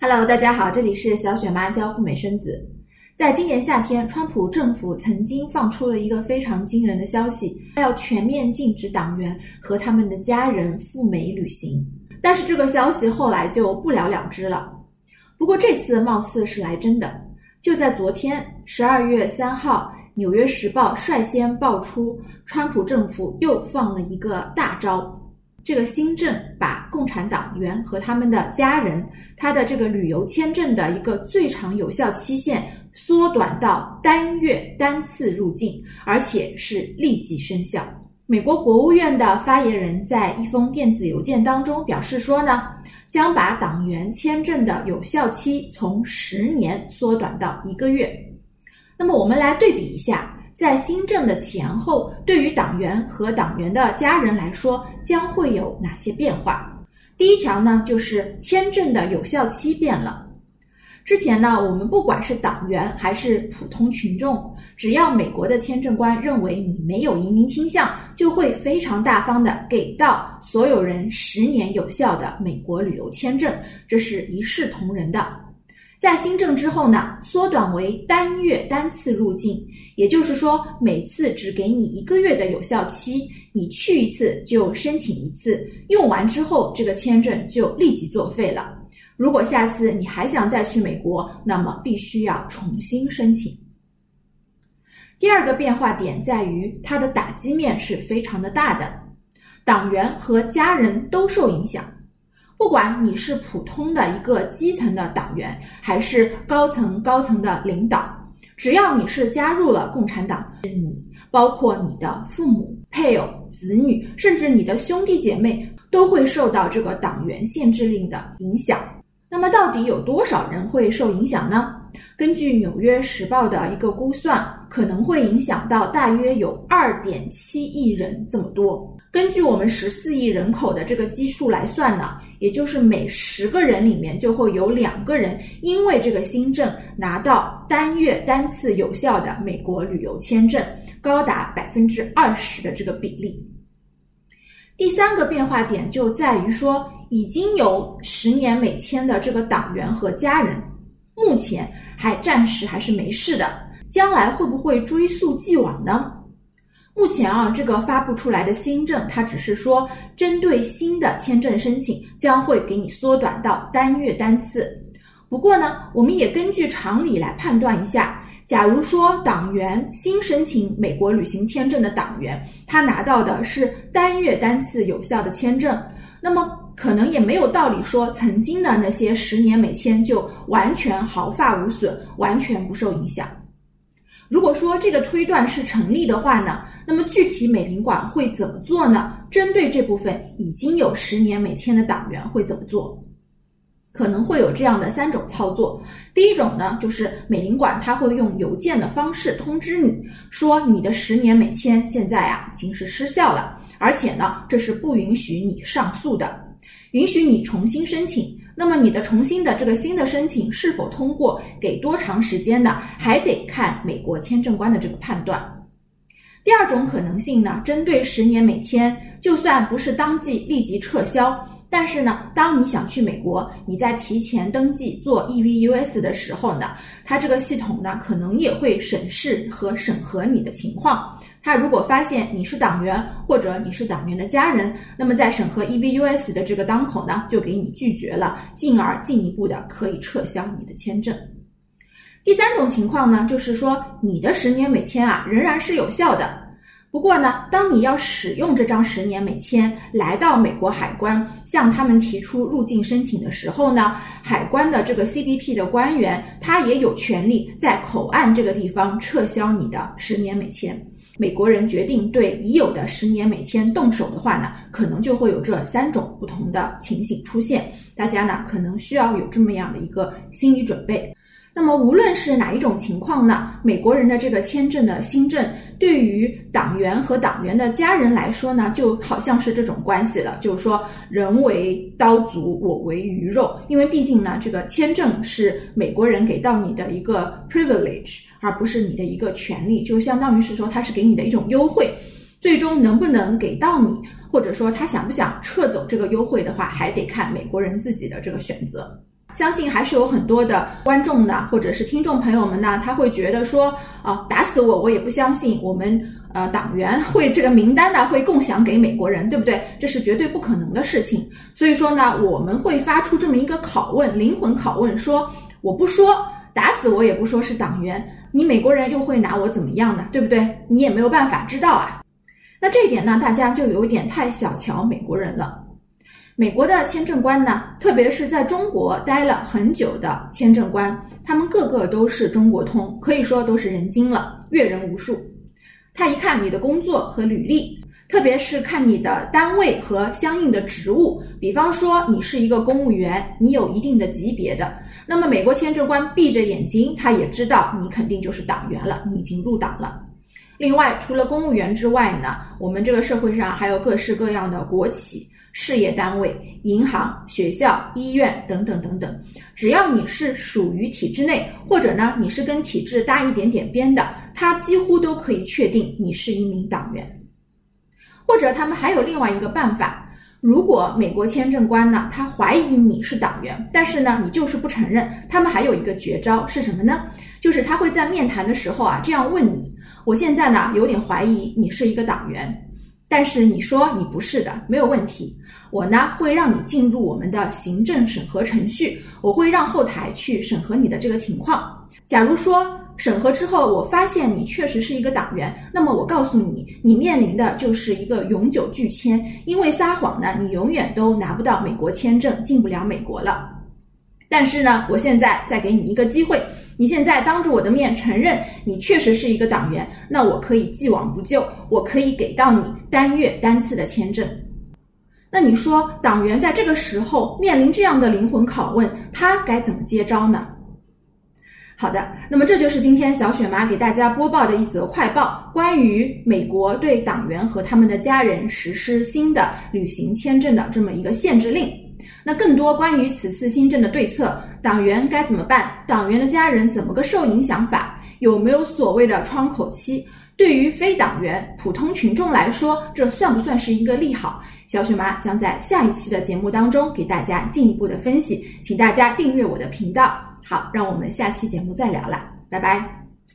Hello，大家好，这里是小雪妈教赴美生子。在今年夏天，川普政府曾经放出了一个非常惊人的消息，要全面禁止党员和他们的家人赴美旅行。但是这个消息后来就不了了之了。不过这次貌似是来真的。就在昨天，十二月三号，《纽约时报》率先爆出，川普政府又放了一个大招。这个新政把共产党员和他们的家人，他的这个旅游签证的一个最长有效期限缩短到单月单次入境，而且是立即生效。美国国务院的发言人在一封电子邮件当中表示说呢，将把党员签证的有效期从十年缩短到一个月。那么我们来对比一下。在新政的前后，对于党员和党员的家人来说，将会有哪些变化？第一条呢，就是签证的有效期变了。之前呢，我们不管是党员还是普通群众，只要美国的签证官认为你没有移民倾向，就会非常大方的给到所有人十年有效的美国旅游签证，这是一视同仁的。在新政之后呢，缩短为单月单次入境，也就是说，每次只给你一个月的有效期，你去一次就申请一次，用完之后这个签证就立即作废了。如果下次你还想再去美国，那么必须要重新申请。第二个变化点在于它的打击面是非常的大的，党员和家人都受影响。不管你是普通的一个基层的党员，还是高层高层的领导，只要你是加入了共产党，你包括你的父母、配偶、子女，甚至你的兄弟姐妹，都会受到这个党员限制令的影响。那么，到底有多少人会受影响呢？根据《纽约时报》的一个估算，可能会影响到大约有二点七亿人这么多。根据我们十四亿人口的这个基数来算呢？也就是每十个人里面就会有两个人因为这个新政拿到单月单次有效的美国旅游签证，高达百分之二十的这个比例。第三个变化点就在于说，已经有十年美签的这个党员和家人，目前还暂时还是没事的，将来会不会追溯既往呢？目前啊，这个发布出来的新政，它只是说针对新的签证申请，将会给你缩短到单月单次。不过呢，我们也根据常理来判断一下，假如说党员新申请美国旅行签证的党员，他拿到的是单月单次有效的签证，那么可能也没有道理说曾经的那些十年美签就完全毫发无损，完全不受影响。如果说这个推断是成立的话呢？那么具体美领馆会怎么做呢？针对这部分已经有十年美签的党员会怎么做？可能会有这样的三种操作。第一种呢，就是美领馆它会用邮件的方式通知你说，你的十年美签现在啊已经是失效了，而且呢这是不允许你上诉的，允许你重新申请。那么你的重新的这个新的申请是否通过，给多长时间呢？还得看美国签证官的这个判断。第二种可能性呢，针对十年美签，就算不是当即立即撤销，但是呢，当你想去美国，你在提前登记做 EVUS 的时候呢，它这个系统呢，可能也会审视和审核你的情况。他如果发现你是党员或者你是党员的家人，那么在审核 EVUS 的这个当口呢，就给你拒绝了，进而进一步的可以撤销你的签证。第三种情况呢，就是说你的十年美签啊仍然是有效的，不过呢，当你要使用这张十年美签来到美国海关向他们提出入境申请的时候呢，海关的这个 CBP 的官员他也有权利在口岸这个地方撤销你的十年美签。美国人决定对已有的十年美签动手的话呢，可能就会有这三种不同的情形出现，大家呢可能需要有这么样的一个心理准备。那么无论是哪一种情况呢，美国人的这个签证的新政，对于党员和党员的家人来说呢，就好像是这种关系了，就是说人为刀俎，我为鱼肉。因为毕竟呢，这个签证是美国人给到你的一个 privilege，而不是你的一个权利，就相当于是说他是给你的一种优惠。最终能不能给到你，或者说他想不想撤走这个优惠的话，还得看美国人自己的这个选择。相信还是有很多的观众呢，或者是听众朋友们呢，他会觉得说，啊，打死我我也不相信我们呃党员 会这个名单呢会共享给美国人，对不对？这是绝对不可能的事情。所以说呢，我们会发出这么一个拷问，灵魂拷问，说我不说，打死我也不说是党员，你美国人又会拿我怎么样呢？对不对？你也没有办法知道啊。那这一点呢，大家就有一点太小瞧美国人了。美国的签证官呢，特别是在中国待了很久的签证官，他们个个都是中国通，可以说都是人精了，阅人无数。他一看你的工作和履历，特别是看你的单位和相应的职务，比方说你是一个公务员，你有一定的级别的，那么美国签证官闭着眼睛，他也知道你肯定就是党员了，你已经入党了。另外，除了公务员之外呢，我们这个社会上还有各式各样的国企。事业单位、银行、学校、医院等等等等，只要你是属于体制内，或者呢你是跟体制搭一点点边的，他几乎都可以确定你是一名党员。或者他们还有另外一个办法，如果美国签证官呢他怀疑你是党员，但是呢你就是不承认，他们还有一个绝招是什么呢？就是他会在面谈的时候啊这样问你：我现在呢有点怀疑你是一个党员。但是你说你不是的，没有问题。我呢会让你进入我们的行政审核程序，我会让后台去审核你的这个情况。假如说审核之后，我发现你确实是一个党员，那么我告诉你，你面临的就是一个永久拒签，因为撒谎呢，你永远都拿不到美国签证，进不了美国了。但是呢，我现在再给你一个机会。你现在当着我的面承认你确实是一个党员，那我可以既往不咎，我可以给到你单月单次的签证。那你说党员在这个时候面临这样的灵魂拷问，他该怎么接招呢？好的，那么这就是今天小雪妈给大家播报的一则快报，关于美国对党员和他们的家人实施新的旅行签证的这么一个限制令。那更多关于此次新政的对策，党员该怎么办？党员的家人怎么个受影响法？有没有所谓的窗口期？对于非党员、普通群众来说，这算不算是一个利好？小雪妈将在下一期的节目当中给大家进一步的分析，请大家订阅我的频道。好，让我们下期节目再聊了，拜拜。